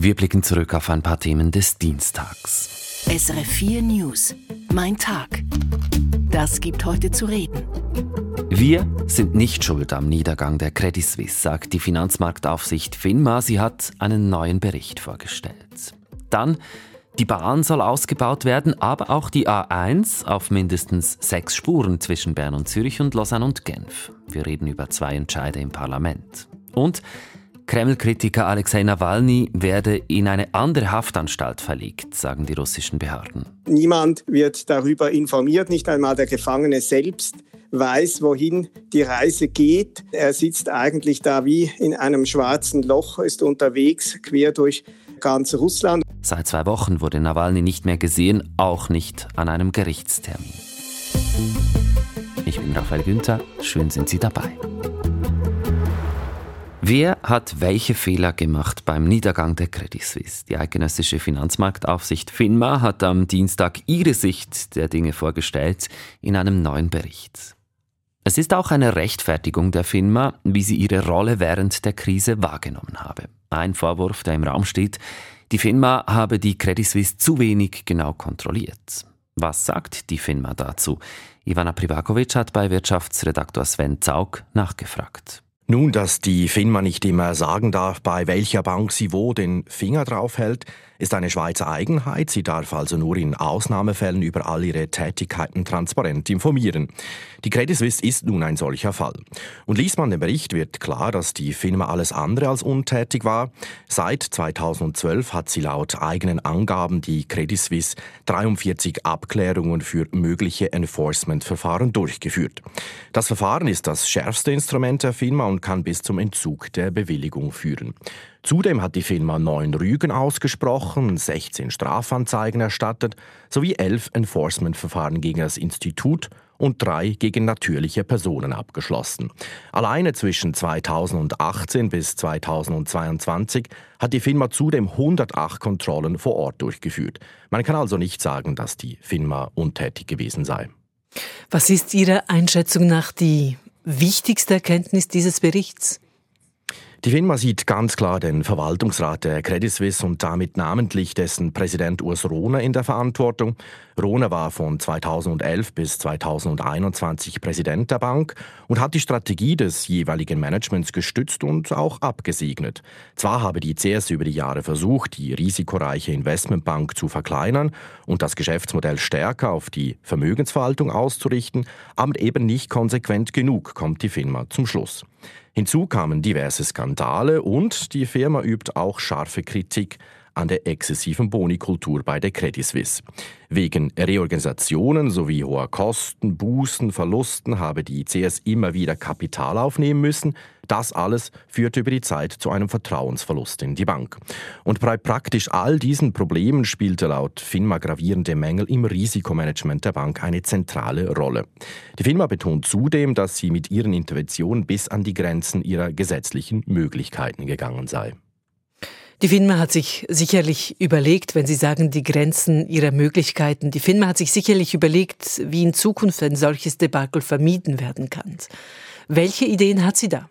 Wir blicken zurück auf ein paar Themen des Dienstags. SRF 4 News. Mein Tag. Das gibt heute zu reden. Wir sind nicht schuld am Niedergang der Credit Suisse, sagt die Finanzmarktaufsicht FINMA. Sie hat einen neuen Bericht vorgestellt. Dann, die Bahn soll ausgebaut werden, aber auch die A1 auf mindestens sechs Spuren zwischen Bern und Zürich und Lausanne und Genf. Wir reden über zwei Entscheide im Parlament. Und Kreml-Kritiker Alexei Nawalny werde in eine andere Haftanstalt verlegt, sagen die russischen Behörden. Niemand wird darüber informiert, nicht einmal der Gefangene selbst weiß, wohin die Reise geht. Er sitzt eigentlich da wie in einem schwarzen Loch, ist unterwegs quer durch ganz Russland. Seit zwei Wochen wurde Nawalny nicht mehr gesehen, auch nicht an einem Gerichtstermin. Ich bin Raphael Günther, schön sind Sie dabei. Wer hat welche Fehler gemacht beim Niedergang der Credit Suisse? Die eidgenössische Finanzmarktaufsicht FINMA hat am Dienstag ihre Sicht der Dinge vorgestellt in einem neuen Bericht. Es ist auch eine Rechtfertigung der FINMA, wie sie ihre Rolle während der Krise wahrgenommen habe. Ein Vorwurf, der im Raum steht, die FINMA habe die Credit Suisse zu wenig genau kontrolliert. Was sagt die FINMA dazu? Ivana Privakovic hat bei Wirtschaftsredaktor Sven Zaug nachgefragt. Nun, dass die FINMA nicht immer sagen darf, bei welcher Bank sie wo den Finger drauf hält, ist eine Schweizer Eigenheit. Sie darf also nur in Ausnahmefällen über all ihre Tätigkeiten transparent informieren. Die Credit Suisse ist nun ein solcher Fall. Und liest man den Bericht, wird klar, dass die Firma alles andere als untätig war. Seit 2012 hat sie laut eigenen Angaben die Credit Suisse 43 Abklärungen für mögliche Enforcement-Verfahren durchgeführt. Das Verfahren ist das schärfste Instrument der Firma und kann bis zum Entzug der Bewilligung führen. Zudem hat die Firma neun Rügen ausgesprochen, 16 Strafanzeigen erstattet sowie elf Enforcement-Verfahren gegen das Institut und drei gegen natürliche Personen abgeschlossen. Alleine zwischen 2018 bis 2022 hat die Firma zudem 108 Kontrollen vor Ort durchgeführt. Man kann also nicht sagen, dass die Firma untätig gewesen sei. Was ist Ihrer Einschätzung nach die wichtigste Erkenntnis dieses Berichts? Die FINMA sieht ganz klar den Verwaltungsrat der Credit Suisse und damit namentlich dessen Präsident Urs Rohner in der Verantwortung. Rohner war von 2011 bis 2021 Präsident der Bank und hat die Strategie des jeweiligen Managements gestützt und auch abgesegnet. Zwar habe die CS über die Jahre versucht, die risikoreiche Investmentbank zu verkleinern und das Geschäftsmodell stärker auf die Vermögensverwaltung auszurichten, aber eben nicht konsequent genug, kommt die Firma zum Schluss. Hinzu kamen diverse Skandale und die Firma übt auch scharfe Kritik an der exzessiven Bonikultur bei der Credit Suisse. Wegen Reorganisationen sowie hoher Kosten, Bußen, Verlusten habe die CS immer wieder Kapital aufnehmen müssen. Das alles führte über die Zeit zu einem Vertrauensverlust in die Bank. Und bei praktisch all diesen Problemen spielte laut FINMA gravierende Mängel im Risikomanagement der Bank eine zentrale Rolle. Die FINMA betont zudem, dass sie mit ihren Interventionen bis an die Grenzen ihrer gesetzlichen Möglichkeiten gegangen sei. Die FINMA hat sich sicherlich überlegt, wenn Sie sagen, die Grenzen ihrer Möglichkeiten, die FINMA hat sich sicherlich überlegt, wie in Zukunft ein solches Debakel vermieden werden kann. Welche Ideen hat sie da?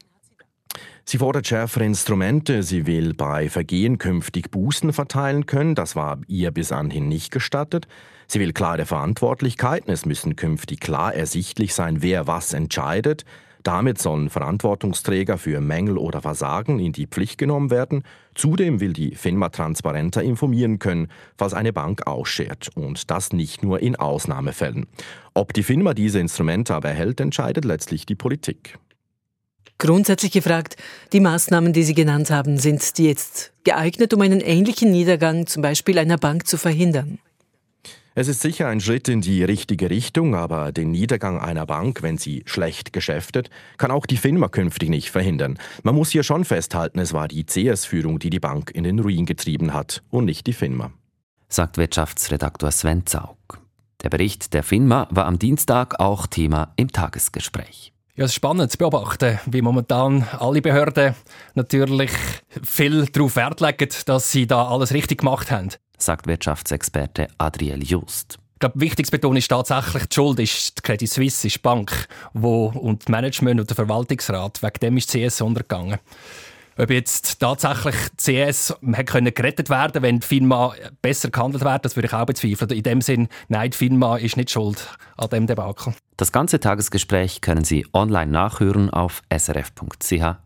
Sie fordert schärfere Instrumente. Sie will bei Vergehen künftig Bußen verteilen können. Das war ihr bis anhin nicht gestattet. Sie will klare Verantwortlichkeiten. Es müssen künftig klar ersichtlich sein, wer was entscheidet. Damit sollen Verantwortungsträger für Mängel oder Versagen in die Pflicht genommen werden. Zudem will die FINMA transparenter informieren können, falls eine Bank ausschert. Und das nicht nur in Ausnahmefällen. Ob die FINMA diese Instrumente aber erhält, entscheidet letztlich die Politik. Grundsätzlich gefragt, die Maßnahmen, die Sie genannt haben, sind die jetzt geeignet, um einen ähnlichen Niedergang zum Beispiel einer Bank zu verhindern? Es ist sicher ein Schritt in die richtige Richtung, aber den Niedergang einer Bank, wenn sie schlecht geschäftet, kann auch die FINMA künftig nicht verhindern. Man muss hier schon festhalten, es war die CS-Führung, die die Bank in den Ruin getrieben hat und nicht die FINMA. Sagt Wirtschaftsredaktor Sven Zaug. Der Bericht der FINMA war am Dienstag auch Thema im Tagesgespräch. Ja, es ist spannend zu beobachten, wie momentan alle Behörden natürlich viel darauf Wert legen, dass sie da alles richtig gemacht haben sagt Wirtschaftsexperte Adriel Just. Ich glaube, wichtig zu betonen ist tatsächlich, die Schuld ist die Credit Suisse, ist die Bank, wo, und das Management und der Verwaltungsrat, wegen dem ist CS untergegangen. Ob jetzt tatsächlich CS können gerettet werden wenn die FINMA besser gehandelt wird, das würde ich auch bezweifeln. In dem Sinn, nein, die FINMA ist nicht schuld an dem Debakel. Das ganze Tagesgespräch können Sie online nachhören auf srf.ch-audio.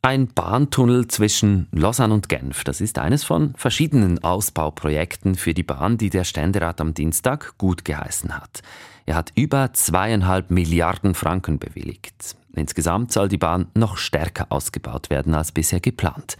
Ein Bahntunnel zwischen Lausanne und Genf, das ist eines von verschiedenen Ausbauprojekten für die Bahn, die der Ständerat am Dienstag gut geheißen hat. Er hat über zweieinhalb Milliarden Franken bewilligt. Insgesamt soll die Bahn noch stärker ausgebaut werden als bisher geplant.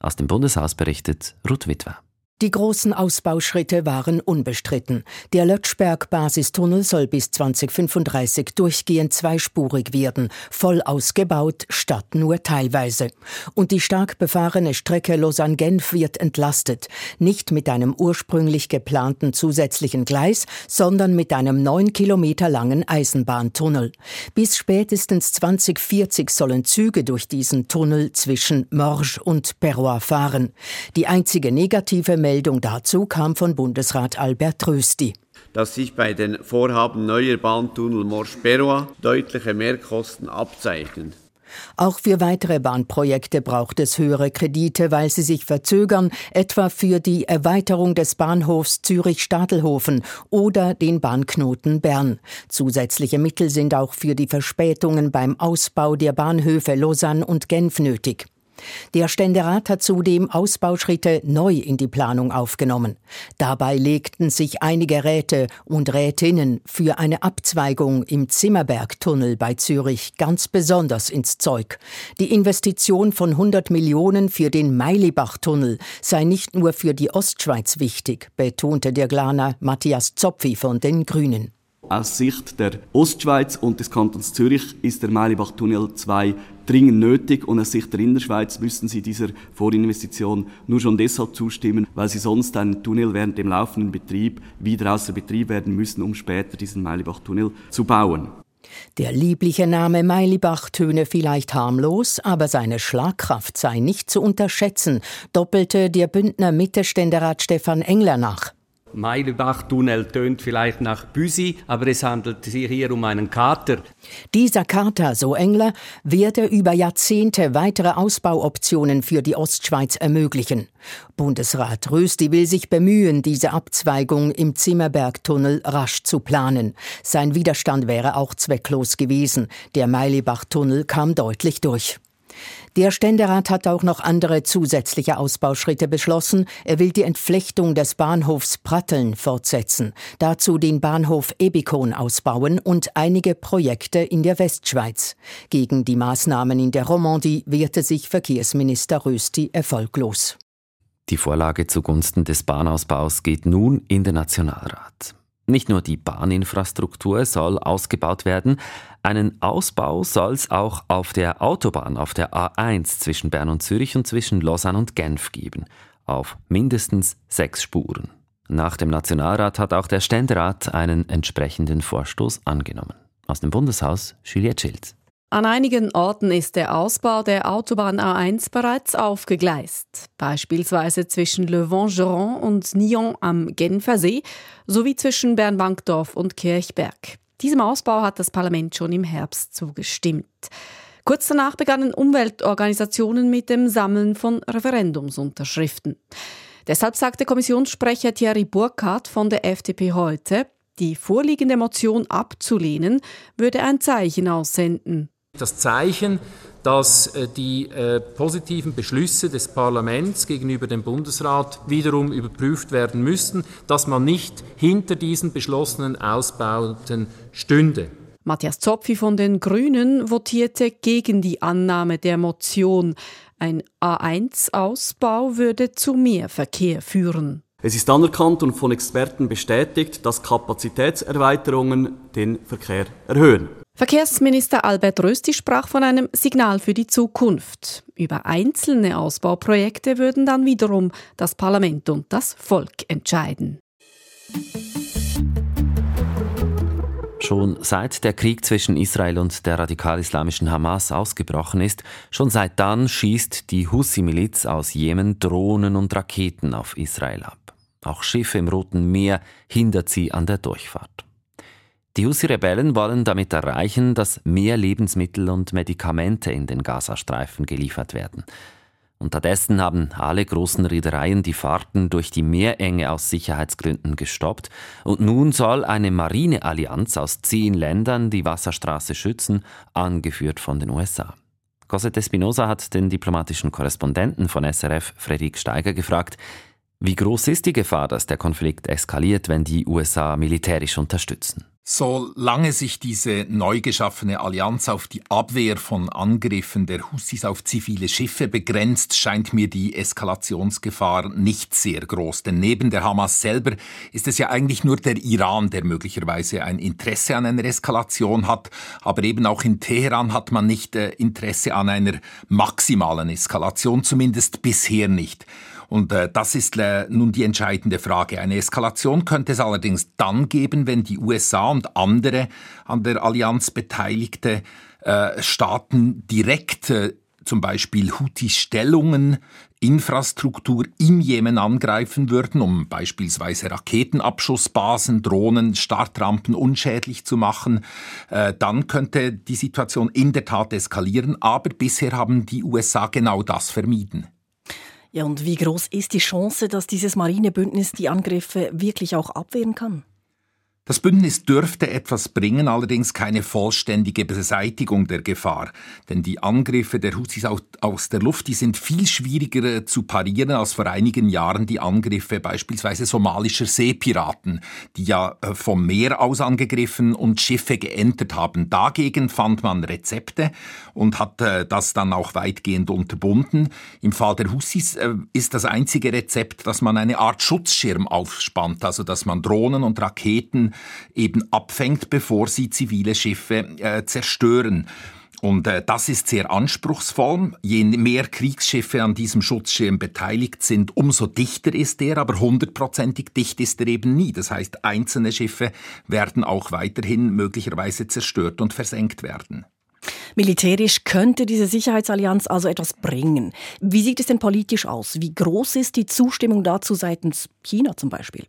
Aus dem Bundeshaus berichtet Ruth Witwer. Die großen Ausbauschritte waren unbestritten. Der Lötschberg-Basistunnel soll bis 2035 durchgehend zweispurig werden, voll ausgebaut statt nur teilweise. Und die stark befahrene Strecke Lausanne-Genf wird entlastet, nicht mit einem ursprünglich geplanten zusätzlichen Gleis, sondern mit einem neun Kilometer langen Eisenbahntunnel. Bis spätestens 2040 sollen Züge durch diesen Tunnel zwischen Morges und Perrois fahren. Die einzige negative Meldung dazu kam von Bundesrat Albert Rösti dass sich bei den Vorhaben neuer Bahntunnel Morsch-Berrois deutliche Mehrkosten abzeichnen. Auch für weitere Bahnprojekte braucht es höhere Kredite, weil sie sich verzögern, etwa für die Erweiterung des Bahnhofs Zürich-Stadelhofen oder den Bahnknoten Bern. Zusätzliche Mittel sind auch für die Verspätungen beim Ausbau der Bahnhöfe Lausanne und Genf nötig. Der Ständerat hat zudem Ausbauschritte neu in die Planung aufgenommen. Dabei legten sich einige Räte und Rätinnen für eine Abzweigung im Zimmerbergtunnel bei Zürich ganz besonders ins Zeug. Die Investition von 100 Millionen für den Meilibach-Tunnel sei nicht nur für die Ostschweiz wichtig, betonte der Glaner Matthias Zopfi von den Grünen. Aus Sicht der Ostschweiz und des Kantons Zürich ist der Mailibach-Tunnel 2 dringend nötig und aus Sicht der Innerschweiz müssten sie dieser Vorinvestition nur schon deshalb zustimmen, weil sie sonst einen Tunnel während dem laufenden Betrieb wieder außer Betrieb werden müssen, um später diesen Mailibach-Tunnel zu bauen. Der liebliche Name Meilibach töne vielleicht harmlos, aber seine Schlagkraft sei nicht zu unterschätzen, doppelte der Bündner Mittelständerat Stefan Engler nach. Meilbach-Tunnel tönt vielleicht nach Büsi, aber es handelt sich hier um einen Kater. Dieser Kater, so Engler, werde über Jahrzehnte weitere Ausbauoptionen für die Ostschweiz ermöglichen. Bundesrat Rösti will sich bemühen, diese Abzweigung im Zimmerbergtunnel rasch zu planen. Sein Widerstand wäre auch zwecklos gewesen. Der Meilibach-Tunnel kam deutlich durch. Der Ständerat hat auch noch andere zusätzliche Ausbauschritte beschlossen. Er will die Entflechtung des Bahnhofs Pratteln fortsetzen, dazu den Bahnhof Ebikon ausbauen und einige Projekte in der Westschweiz. Gegen die Maßnahmen in der Romandie wehrte sich Verkehrsminister Rösti erfolglos. Die Vorlage zugunsten des Bahnausbaus geht nun in den Nationalrat. Nicht nur die Bahninfrastruktur soll ausgebaut werden, einen Ausbau soll es auch auf der Autobahn, auf der A1 zwischen Bern und Zürich und zwischen Lausanne und Genf geben, auf mindestens sechs Spuren. Nach dem Nationalrat hat auch der Ständerat einen entsprechenden Vorstoß angenommen. Aus dem Bundeshaus Juliette Schilz. An einigen Orten ist der Ausbau der Autobahn A1 bereits aufgegleist, beispielsweise zwischen Le Vangeron und Nyon am Genfersee sowie zwischen Bern-Wankdorf und Kirchberg. Diesem Ausbau hat das Parlament schon im Herbst zugestimmt. Kurz danach begannen Umweltorganisationen mit dem Sammeln von Referendumsunterschriften. Deshalb sagte Kommissionssprecher Thierry Burkhardt von der FDP heute, die vorliegende Motion abzulehnen, würde ein Zeichen aussenden. Das Zeichen, dass äh, die äh, positiven Beschlüsse des Parlaments gegenüber dem Bundesrat wiederum überprüft werden müssten, dass man nicht hinter diesen beschlossenen Ausbauten stünde. Matthias Zopfi von den Grünen votierte gegen die Annahme der Motion. Ein A1-Ausbau würde zu mehr Verkehr führen. Es ist anerkannt und von Experten bestätigt, dass Kapazitätserweiterungen den Verkehr erhöhen. Verkehrsminister Albert Rösti sprach von einem Signal für die Zukunft. Über einzelne Ausbauprojekte würden dann wiederum das Parlament und das Volk entscheiden. Schon seit der Krieg zwischen Israel und der radikal-islamischen Hamas ausgebrochen ist, schon seit dann schießt die Hussi-Miliz aus Jemen Drohnen und Raketen auf Israel ab. Auch Schiffe im Roten Meer hindert sie an der Durchfahrt. Die Husi-Rebellen wollen damit erreichen, dass mehr Lebensmittel und Medikamente in den Gazastreifen geliefert werden. Unterdessen haben alle großen Reedereien die Fahrten durch die Meerenge aus Sicherheitsgründen gestoppt und nun soll eine Marineallianz aus zehn Ländern die Wasserstraße schützen, angeführt von den USA. Cosette Espinosa hat den diplomatischen Korrespondenten von SRF, Fredrik Steiger, gefragt, wie groß ist die Gefahr, dass der Konflikt eskaliert, wenn die USA militärisch unterstützen? Solange sich diese neu geschaffene Allianz auf die Abwehr von Angriffen der Hussis auf zivile Schiffe begrenzt, scheint mir die Eskalationsgefahr nicht sehr groß. Denn neben der Hamas selber ist es ja eigentlich nur der Iran, der möglicherweise ein Interesse an einer Eskalation hat. Aber eben auch in Teheran hat man nicht äh, Interesse an einer maximalen Eskalation, zumindest bisher nicht. Und äh, das ist äh, nun die entscheidende Frage. Eine Eskalation könnte es allerdings dann geben, wenn die USA und andere an der Allianz beteiligte äh, Staaten direkt äh, zum Beispiel Houthi-Stellungen, Infrastruktur im Jemen angreifen würden, um beispielsweise Raketenabschussbasen, Drohnen, Startrampen unschädlich zu machen, äh, dann könnte die Situation in der Tat eskalieren. Aber bisher haben die USA genau das vermieden. Ja, und wie groß ist die Chance, dass dieses Marinebündnis die Angriffe wirklich auch abwehren kann? Das Bündnis dürfte etwas bringen, allerdings keine vollständige Beseitigung der Gefahr. Denn die Angriffe der Houthis aus der Luft, die sind viel schwieriger zu parieren als vor einigen Jahren die Angriffe beispielsweise somalischer Seepiraten, die ja äh, vom Meer aus angegriffen und Schiffe geentert haben. Dagegen fand man Rezepte und hat äh, das dann auch weitgehend unterbunden. Im Fall der äh, ist das einzige Rezept, dass man eine Art Schutzschirm aufspannt, also dass man Drohnen und Raketen eben abfängt, bevor sie zivile Schiffe äh, zerstören. Und äh, das ist sehr anspruchsvoll. Je mehr Kriegsschiffe an diesem Schutzschirm beteiligt sind, umso dichter ist er, aber hundertprozentig dicht ist er eben nie. Das heißt, einzelne Schiffe werden auch weiterhin möglicherweise zerstört und versenkt werden. Militärisch könnte diese Sicherheitsallianz also etwas bringen. Wie sieht es denn politisch aus? Wie groß ist die Zustimmung dazu seitens China zum Beispiel?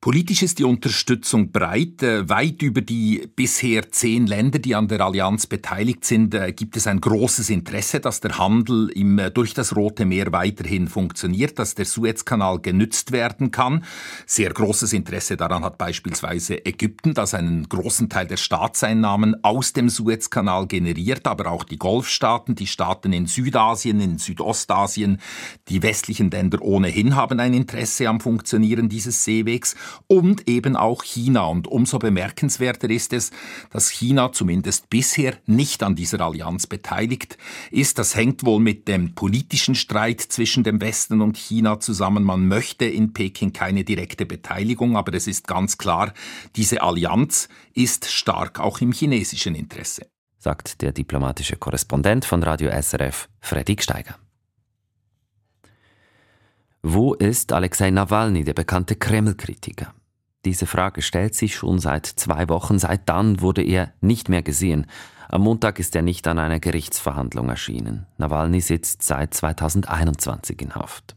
Politisch ist die Unterstützung breit. Äh, weit über die bisher zehn Länder, die an der Allianz beteiligt sind, äh, gibt es ein großes Interesse, dass der Handel im, äh, durch das Rote Meer weiterhin funktioniert, dass der Suezkanal genützt werden kann. Sehr großes Interesse daran hat beispielsweise Ägypten, das einen großen Teil der Staatseinnahmen aus dem Suezkanal generiert, aber auch die Golfstaaten, die Staaten in Südasien, in Südostasien, die westlichen Länder ohnehin haben ein Interesse am Funktionieren dieses Seewegs und eben auch China. Und umso bemerkenswerter ist es, dass China zumindest bisher nicht an dieser Allianz beteiligt ist. Das hängt wohl mit dem politischen Streit zwischen dem Westen und China zusammen. Man möchte in Peking keine direkte Beteiligung, aber es ist ganz klar, diese Allianz ist stark auch im chinesischen Interesse. Sagt der diplomatische Korrespondent von Radio SRF, Freddy Steiger. Wo ist Alexei Nawalny, der bekannte Kreml-Kritiker? Diese Frage stellt sich schon seit zwei Wochen. Seit dann wurde er nicht mehr gesehen. Am Montag ist er nicht an einer Gerichtsverhandlung erschienen. Nawalny sitzt seit 2021 in Haft.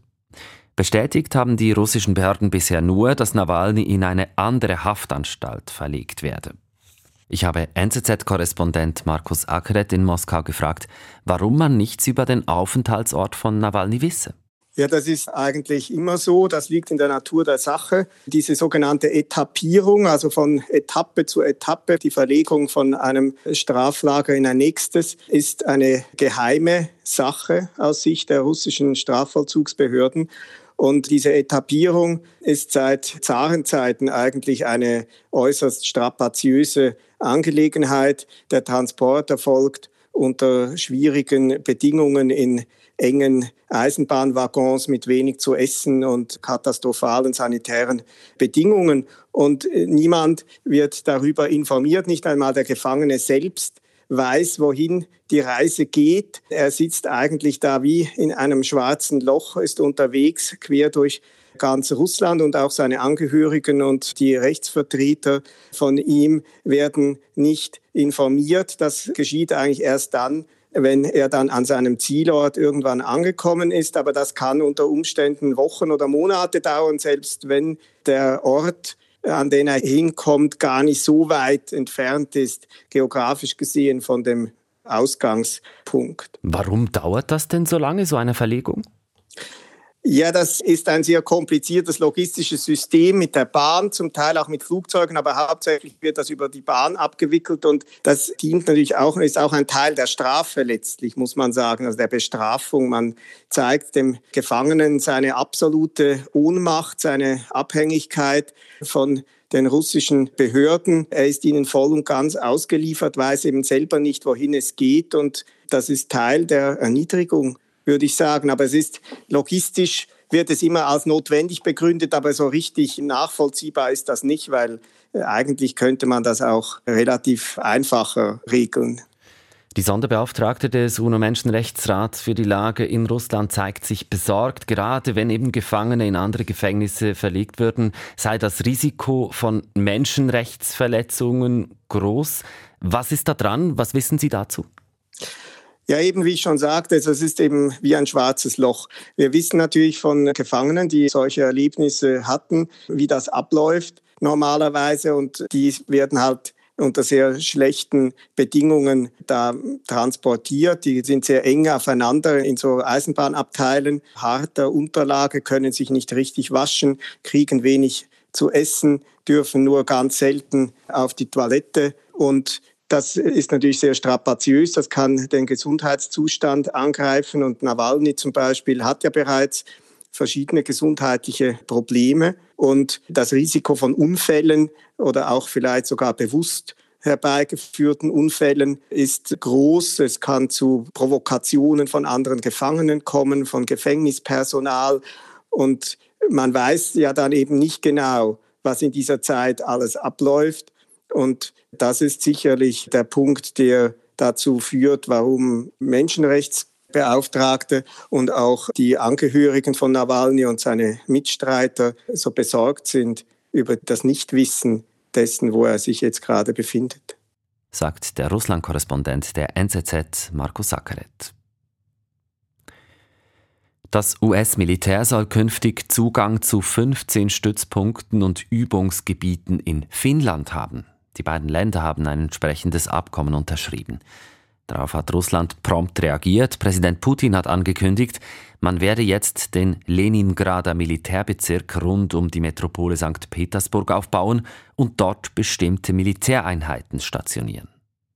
Bestätigt haben die russischen Behörden bisher nur, dass Nawalny in eine andere Haftanstalt verlegt werde. Ich habe NZZ-Korrespondent Markus Akret in Moskau gefragt, warum man nichts über den Aufenthaltsort von Nawalny wisse. Ja, das ist eigentlich immer so. Das liegt in der Natur der Sache. Diese sogenannte Etappierung, also von Etappe zu Etappe, die Verlegung von einem Straflager in ein nächstes, ist eine geheime Sache aus Sicht der russischen Strafvollzugsbehörden. Und diese Etappierung ist seit Zarenzeiten eigentlich eine äußerst strapaziöse Angelegenheit. Der Transport erfolgt unter schwierigen Bedingungen in engen Eisenbahnwaggons mit wenig zu essen und katastrophalen sanitären Bedingungen. Und äh, niemand wird darüber informiert, nicht einmal der Gefangene selbst weiß, wohin die Reise geht. Er sitzt eigentlich da wie in einem schwarzen Loch, ist unterwegs quer durch ganz Russland und auch seine Angehörigen und die Rechtsvertreter von ihm werden nicht informiert. Das geschieht eigentlich erst dann, wenn er dann an seinem Zielort irgendwann angekommen ist. Aber das kann unter Umständen Wochen oder Monate dauern, selbst wenn der Ort an den er hinkommt, gar nicht so weit entfernt ist, geografisch gesehen von dem Ausgangspunkt. Warum dauert das denn so lange, so eine Verlegung? Ja, das ist ein sehr kompliziertes logistisches System mit der Bahn, zum Teil auch mit Flugzeugen, aber hauptsächlich wird das über die Bahn abgewickelt und das dient natürlich auch, ist auch ein Teil der Strafe letztlich, muss man sagen, also der Bestrafung. Man zeigt dem Gefangenen seine absolute Ohnmacht, seine Abhängigkeit von den russischen Behörden. Er ist ihnen voll und ganz ausgeliefert, weiß eben selber nicht, wohin es geht und das ist Teil der Erniedrigung würde ich sagen. Aber es ist logistisch wird es immer als notwendig begründet, aber so richtig nachvollziehbar ist das nicht, weil äh, eigentlich könnte man das auch relativ einfacher regeln. Die Sonderbeauftragte des UNO-Menschenrechtsrats für die Lage in Russland zeigt sich besorgt, gerade wenn eben Gefangene in andere Gefängnisse verlegt würden, sei das Risiko von Menschenrechtsverletzungen groß. Was ist da dran? Was wissen Sie dazu? Ja, eben wie ich schon sagte, es ist eben wie ein schwarzes Loch. Wir wissen natürlich von Gefangenen, die solche Erlebnisse hatten, wie das abläuft normalerweise und die werden halt unter sehr schlechten Bedingungen da transportiert. Die sind sehr eng aufeinander in so Eisenbahnabteilen, harter Unterlage, können sich nicht richtig waschen, kriegen wenig zu essen, dürfen nur ganz selten auf die Toilette und das ist natürlich sehr strapaziös, das kann den Gesundheitszustand angreifen und Nawalny zum Beispiel hat ja bereits verschiedene gesundheitliche Probleme und das Risiko von Unfällen oder auch vielleicht sogar bewusst herbeigeführten Unfällen ist groß. Es kann zu Provokationen von anderen Gefangenen kommen, von Gefängnispersonal und man weiß ja dann eben nicht genau, was in dieser Zeit alles abläuft. Und das ist sicherlich der Punkt, der dazu führt, warum Menschenrechtsbeauftragte und auch die Angehörigen von Nawalny und seine Mitstreiter so besorgt sind über das Nichtwissen dessen, wo er sich jetzt gerade befindet. Sagt der Russland-Korrespondent der NZZ Marco Sakaret. Das US-Militär soll künftig Zugang zu 15 Stützpunkten und Übungsgebieten in Finnland haben. Die beiden Länder haben ein entsprechendes Abkommen unterschrieben. Darauf hat Russland prompt reagiert. Präsident Putin hat angekündigt, man werde jetzt den Leningrader Militärbezirk rund um die Metropole St. Petersburg aufbauen und dort bestimmte Militäreinheiten stationieren.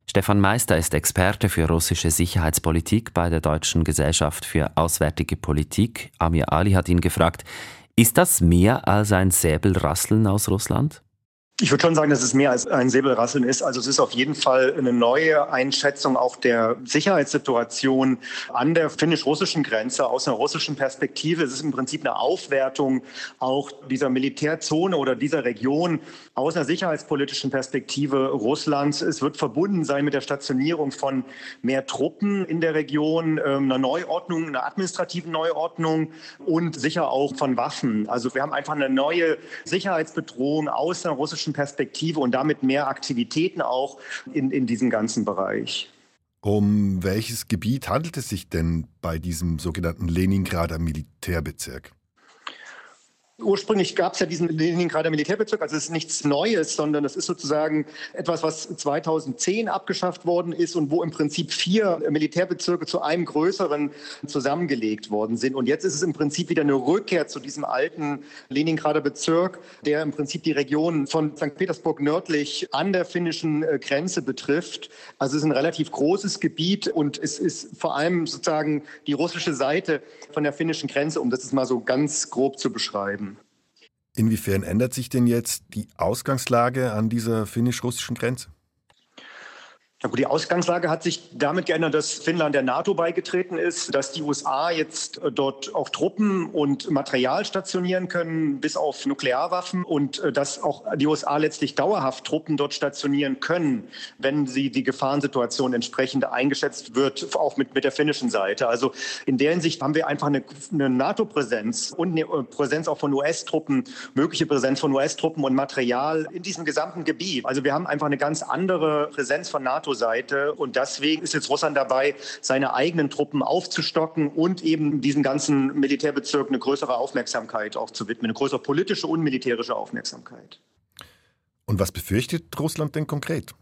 Stefan Meister ist Experte für russische Sicherheitspolitik bei der Deutschen Gesellschaft für Auswärtige Politik. Amir Ali hat ihn gefragt, ist das mehr als ein Säbelrasseln aus Russland? Ich würde schon sagen, dass es mehr als ein Säbelrasseln ist. Also es ist auf jeden Fall eine neue Einschätzung auch der Sicherheitssituation an der finnisch-russischen Grenze aus einer russischen Perspektive. Es ist im Prinzip eine Aufwertung auch dieser Militärzone oder dieser Region aus einer sicherheitspolitischen Perspektive Russlands. Es wird verbunden sein mit der Stationierung von mehr Truppen in der Region, ähm, einer Neuordnung, einer administrativen Neuordnung und sicher auch von Waffen. Also wir haben einfach eine neue Sicherheitsbedrohung aus einer russischen Perspektive und damit mehr Aktivitäten auch in, in diesem ganzen Bereich. Um welches Gebiet handelt es sich denn bei diesem sogenannten Leningrader Militärbezirk? Ursprünglich gab es ja diesen Leningrader Militärbezirk, also es ist nichts Neues, sondern es ist sozusagen etwas, was 2010 abgeschafft worden ist und wo im Prinzip vier Militärbezirke zu einem größeren zusammengelegt worden sind. Und jetzt ist es im Prinzip wieder eine Rückkehr zu diesem alten Leningrader Bezirk, der im Prinzip die Region von St. Petersburg nördlich an der finnischen äh, Grenze betrifft. Also es ist ein relativ großes Gebiet und es ist vor allem sozusagen die russische Seite von der finnischen Grenze, um das mal so ganz grob zu beschreiben. Inwiefern ändert sich denn jetzt die Ausgangslage an dieser finnisch-russischen Grenze? Na gut, die Ausgangslage hat sich damit geändert, dass Finnland der NATO beigetreten ist, dass die USA jetzt äh, dort auch Truppen und Material stationieren können, bis auf Nuklearwaffen und äh, dass auch die USA letztlich dauerhaft Truppen dort stationieren können, wenn sie die Gefahrensituation entsprechend eingeschätzt wird, auch mit, mit der finnischen Seite. Also in der Hinsicht haben wir einfach eine, eine NATO-Präsenz und eine äh, Präsenz auch von US-Truppen, mögliche Präsenz von US-Truppen und Material in diesem gesamten Gebiet. Also wir haben einfach eine ganz andere Präsenz von NATO NATO-Seite. Und deswegen ist jetzt Russland dabei, seine eigenen Truppen aufzustocken und eben diesen ganzen Militärbezirk eine größere Aufmerksamkeit auch zu widmen, eine größere politische und militärische Aufmerksamkeit. Und was befürchtet Russland denn konkret?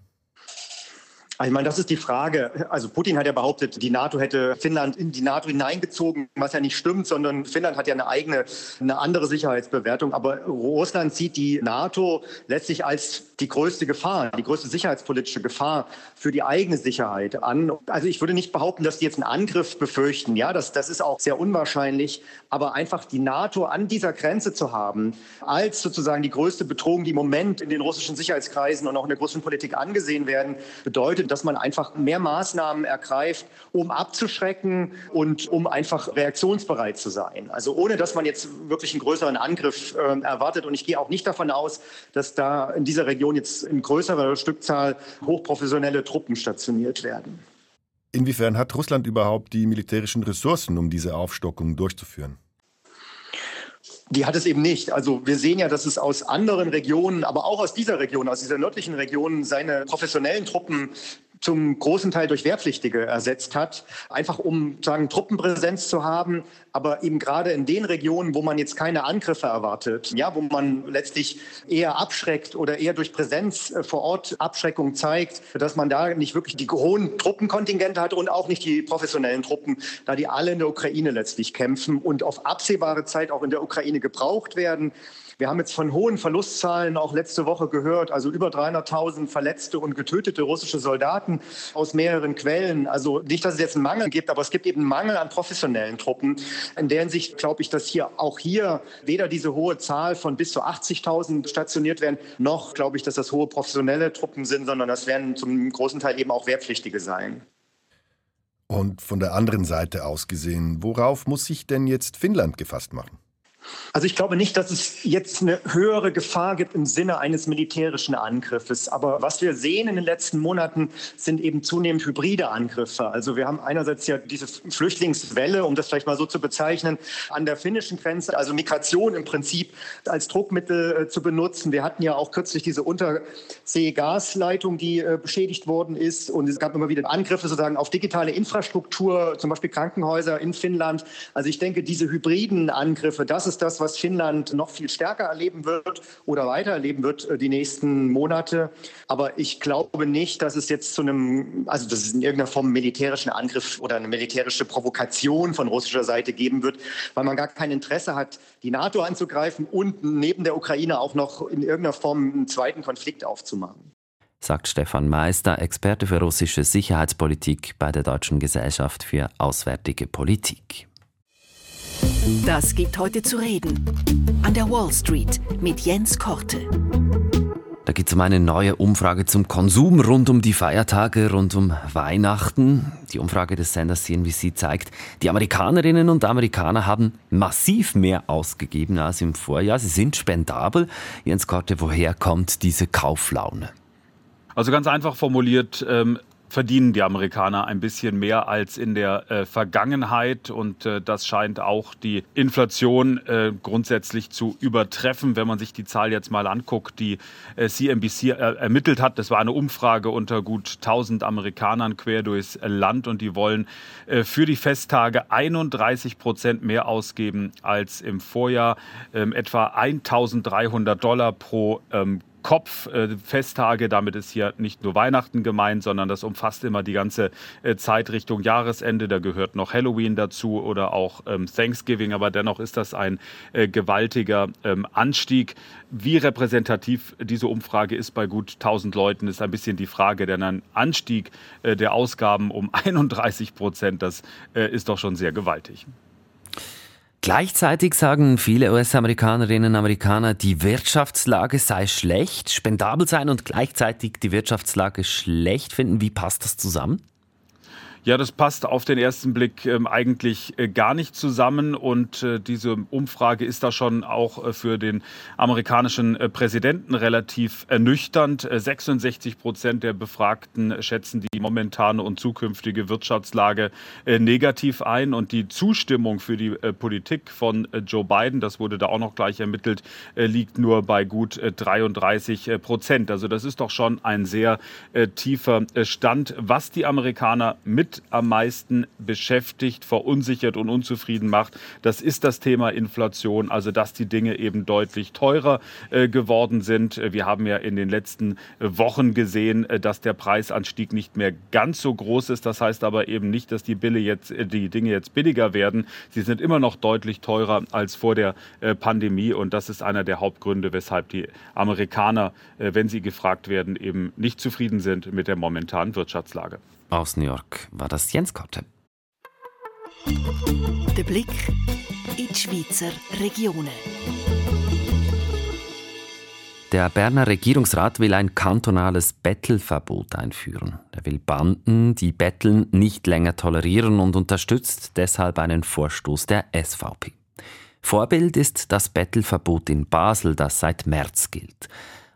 Ich meine, das ist die Frage. Also Putin hat ja behauptet, die NATO hätte Finnland in die NATO hineingezogen, was ja nicht stimmt, sondern Finnland hat ja eine eigene, eine andere Sicherheitsbewertung. Aber Russland sieht die NATO letztlich als die größte Gefahr, die größte sicherheitspolitische Gefahr für die eigene Sicherheit an. Also ich würde nicht behaupten, dass die jetzt einen Angriff befürchten. Ja, das, das ist auch sehr unwahrscheinlich. Aber einfach die NATO an dieser Grenze zu haben, als sozusagen die größte Bedrohung, die im Moment in den russischen Sicherheitskreisen und auch in der russischen Politik angesehen werden, bedeutet, dass man einfach mehr Maßnahmen ergreift, um abzuschrecken und um einfach reaktionsbereit zu sein. Also ohne, dass man jetzt wirklich einen größeren Angriff äh, erwartet. Und ich gehe auch nicht davon aus, dass da in dieser Region jetzt in größerer Stückzahl hochprofessionelle Truppen stationiert werden. Inwiefern hat Russland überhaupt die militärischen Ressourcen, um diese Aufstockung durchzuführen? Die hat es eben nicht. Also wir sehen ja, dass es aus anderen Regionen, aber auch aus dieser Region, aus dieser nördlichen Region, seine professionellen Truppen zum großen Teil durch Wehrpflichtige ersetzt hat, einfach um sagen Truppenpräsenz zu haben, aber eben gerade in den Regionen, wo man jetzt keine Angriffe erwartet, ja, wo man letztlich eher abschreckt oder eher durch Präsenz äh, vor Ort Abschreckung zeigt, dass man da nicht wirklich die hohen Truppenkontingente hat und auch nicht die professionellen Truppen, da die alle in der Ukraine letztlich kämpfen und auf absehbare Zeit auch in der Ukraine gebraucht werden. Wir haben jetzt von hohen Verlustzahlen auch letzte Woche gehört, also über 300.000 verletzte und getötete russische Soldaten aus mehreren Quellen. Also nicht, dass es jetzt einen Mangel gibt, aber es gibt eben einen Mangel an professionellen Truppen. In der Hinsicht glaube ich, dass hier auch hier weder diese hohe Zahl von bis zu 80.000 stationiert werden, noch glaube ich, dass das hohe professionelle Truppen sind, sondern das werden zum großen Teil eben auch Wehrpflichtige sein. Und von der anderen Seite aus gesehen, worauf muss sich denn jetzt Finnland gefasst machen? Also ich glaube nicht, dass es jetzt eine höhere Gefahr gibt im Sinne eines militärischen Angriffes. Aber was wir sehen in den letzten Monaten, sind eben zunehmend hybride Angriffe. Also wir haben einerseits ja diese Flüchtlingswelle, um das vielleicht mal so zu bezeichnen, an der finnischen Grenze, also Migration im Prinzip als Druckmittel äh, zu benutzen. Wir hatten ja auch kürzlich diese Unterseegasleitung, die äh, beschädigt worden ist. Und es gab immer wieder Angriffe sozusagen auf digitale Infrastruktur, zum Beispiel Krankenhäuser in Finnland. Also ich denke, diese hybriden Angriffe, das ist ist das, was Finnland noch viel stärker erleben wird oder weiter erleben wird äh, die nächsten Monate. Aber ich glaube nicht, dass es jetzt zu einem, also dass es in irgendeiner Form einen militärischen Angriff oder eine militärische Provokation von russischer Seite geben wird, weil man gar kein Interesse hat, die NATO anzugreifen und neben der Ukraine auch noch in irgendeiner Form einen zweiten Konflikt aufzumachen sagt Stefan Meister, Experte für russische Sicherheitspolitik bei der Deutschen Gesellschaft für Auswärtige Politik. Das gibt heute zu reden. An der Wall Street mit Jens Korte. Da geht es um eine neue Umfrage zum Konsum rund um die Feiertage, rund um Weihnachten. Die Umfrage des Senders CNBC zeigt, die Amerikanerinnen und Amerikaner haben massiv mehr ausgegeben als im Vorjahr. Sie sind spendabel. Jens Korte, woher kommt diese Kauflaune? Also ganz einfach formuliert, ähm, verdienen die Amerikaner ein bisschen mehr als in der äh, Vergangenheit und äh, das scheint auch die Inflation äh, grundsätzlich zu übertreffen, wenn man sich die Zahl jetzt mal anguckt, die äh, CNBC äh, ermittelt hat. Das war eine Umfrage unter gut 1000 Amerikanern quer durchs Land und die wollen äh, für die Festtage 31 Prozent mehr ausgeben als im Vorjahr, ähm, etwa 1300 Dollar pro ähm, Kopffesttage. Damit ist hier nicht nur Weihnachten gemeint, sondern das umfasst immer die ganze äh, Zeit Richtung Jahresende. Da gehört noch Halloween dazu oder auch ähm, Thanksgiving. Aber dennoch ist das ein äh, gewaltiger ähm, Anstieg. Wie repräsentativ diese Umfrage ist bei gut 1000 Leuten, ist ein bisschen die Frage. Denn ein Anstieg äh, der Ausgaben um 31 Prozent, das ist doch schon sehr gewaltig. Gleichzeitig sagen viele US-Amerikanerinnen und Amerikaner, die Wirtschaftslage sei schlecht, spendabel sein und gleichzeitig die Wirtschaftslage schlecht finden. Wie passt das zusammen? Ja, das passt auf den ersten Blick ähm, eigentlich äh, gar nicht zusammen und äh, diese Umfrage ist da schon auch äh, für den amerikanischen Präsidenten relativ ernüchternd. 66 äh, Prozent der Befragten schätzen die momentane und zukünftige Wirtschaftslage negativ ein und die Zustimmung für die Politik von Joe Biden, das wurde da auch noch gleich ermittelt, liegt nur bei gut 33 Prozent. Also das ist doch schon ein sehr tiefer Stand, was die Amerikaner mit am meisten beschäftigt, verunsichert und unzufrieden macht. Das ist das Thema Inflation, also dass die Dinge eben deutlich teurer äh, geworden sind. Wir haben ja in den letzten Wochen gesehen, äh, dass der Preisanstieg nicht mehr ganz so groß ist. Das heißt aber eben nicht, dass die, Bille jetzt, äh, die Dinge jetzt billiger werden. Sie sind immer noch deutlich teurer als vor der äh, Pandemie und das ist einer der Hauptgründe, weshalb die Amerikaner, äh, wenn sie gefragt werden, eben nicht zufrieden sind mit der momentanen Wirtschaftslage. Aus New York war das Jens Kotte. Der Blick in die Schweizer Regionen. Der Berner Regierungsrat will ein kantonales Bettelverbot einführen. Er will Banden, die betteln, nicht länger tolerieren und unterstützt deshalb einen Vorstoß der SVP. Vorbild ist das Bettelverbot in Basel, das seit März gilt.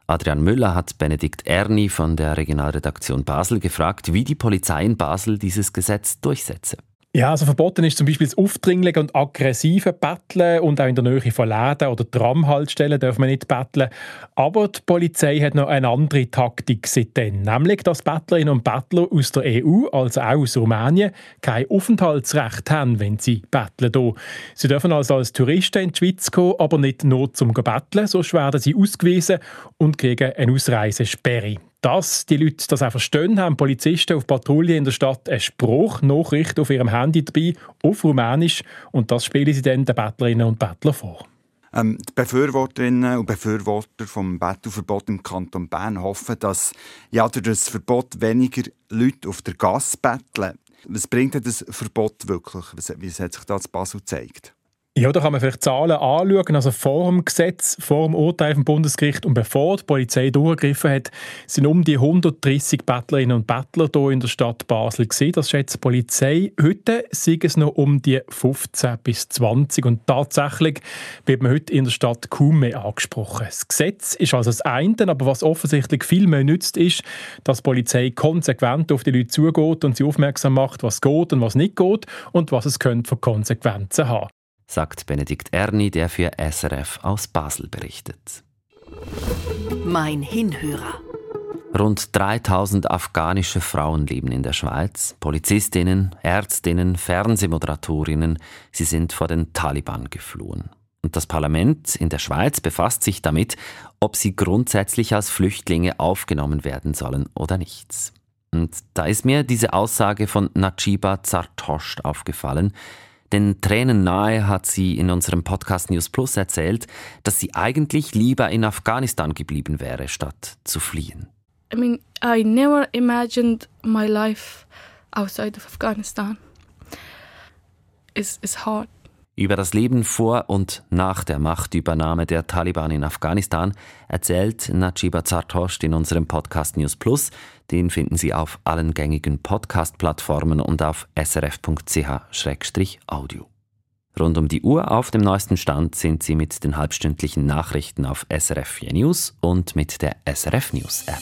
Adrian Müller hat Benedikt Erni von der Regionalredaktion Basel gefragt, wie die Polizei in Basel dieses Gesetz durchsetze. Ja, also verboten ist zum Beispiel das aufdringliche und aggressive Betteln und auch in der Nähe von Läden oder Tramhaltestellen darf man nicht betteln. Aber die Polizei hat noch eine andere Taktik seitdem, nämlich dass Bettlerinnen und Bettler aus der EU, also auch aus Rumänien, kein Aufenthaltsrecht haben, wenn sie betteln. Sie dürfen also als Touristen in die Schweiz kommen, aber nicht nur zum Betteln, sonst werden sie ausgewiesen und kriegen eine Ausreisesperre dass die Leute das auch verstehen, haben Polizisten auf Patrouille in der Stadt eine Spruchnachricht auf ihrem Handy dabei, auf Rumänisch, und das spielen sie dann den Bettlerinnen und Bettlern vor. Ähm, die Befürworterinnen und Befürworter vom Bettelverbot im Kanton Bern hoffen, dass ja, durch das Verbot weniger Leute auf der Gasse betteln. Was bringt denn das Verbot wirklich? Wie hat sich das Basel gezeigt? Ja, da kann man vielleicht Zahlen anschauen. Also vor dem Gesetz, vor dem Urteil vom Bundesgericht und bevor die Polizei durchgegriffen hat, sind um die 130 Bettlerinnen und Bettler hier in der Stadt Basel gewesen. Das schätzt die Polizei. Heute sind es noch um die 15 bis 20 und tatsächlich wird man heute in der Stadt kaum mehr angesprochen. Das Gesetz ist also das eine, aber was offensichtlich viel mehr nützt, ist, dass die Polizei konsequent auf die Leute zugeht und sie aufmerksam macht, was geht und was nicht geht und was es könnte für Konsequenzen haben sagt Benedikt Erni, der für SRF aus Basel berichtet. Mein Hinhörer. Rund 3000 afghanische Frauen leben in der Schweiz. Polizistinnen, Ärztinnen, Fernsehmoderatorinnen. Sie sind vor den Taliban geflohen. Und das Parlament in der Schweiz befasst sich damit, ob sie grundsätzlich als Flüchtlinge aufgenommen werden sollen oder nicht. Und da ist mir diese Aussage von Najiba Zartosht aufgefallen. Denn tränennahe hat sie in unserem Podcast News Plus erzählt, dass sie eigentlich lieber in Afghanistan geblieben wäre, statt zu fliehen. I mean, I never imagined my life outside of Afghanistan. It's, it's hard. Über das Leben vor und nach der Machtübernahme der Taliban in Afghanistan erzählt Najiba Zartosht in unserem Podcast News Plus. Den finden Sie auf allen gängigen Podcast-Plattformen und auf srf.ch-audio. Rund um die Uhr auf dem neuesten Stand sind Sie mit den halbstündlichen Nachrichten auf SRF News und mit der SRF News App.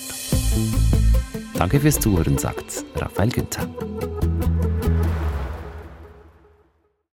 Danke fürs Zuhören, sagt Raphael Günther.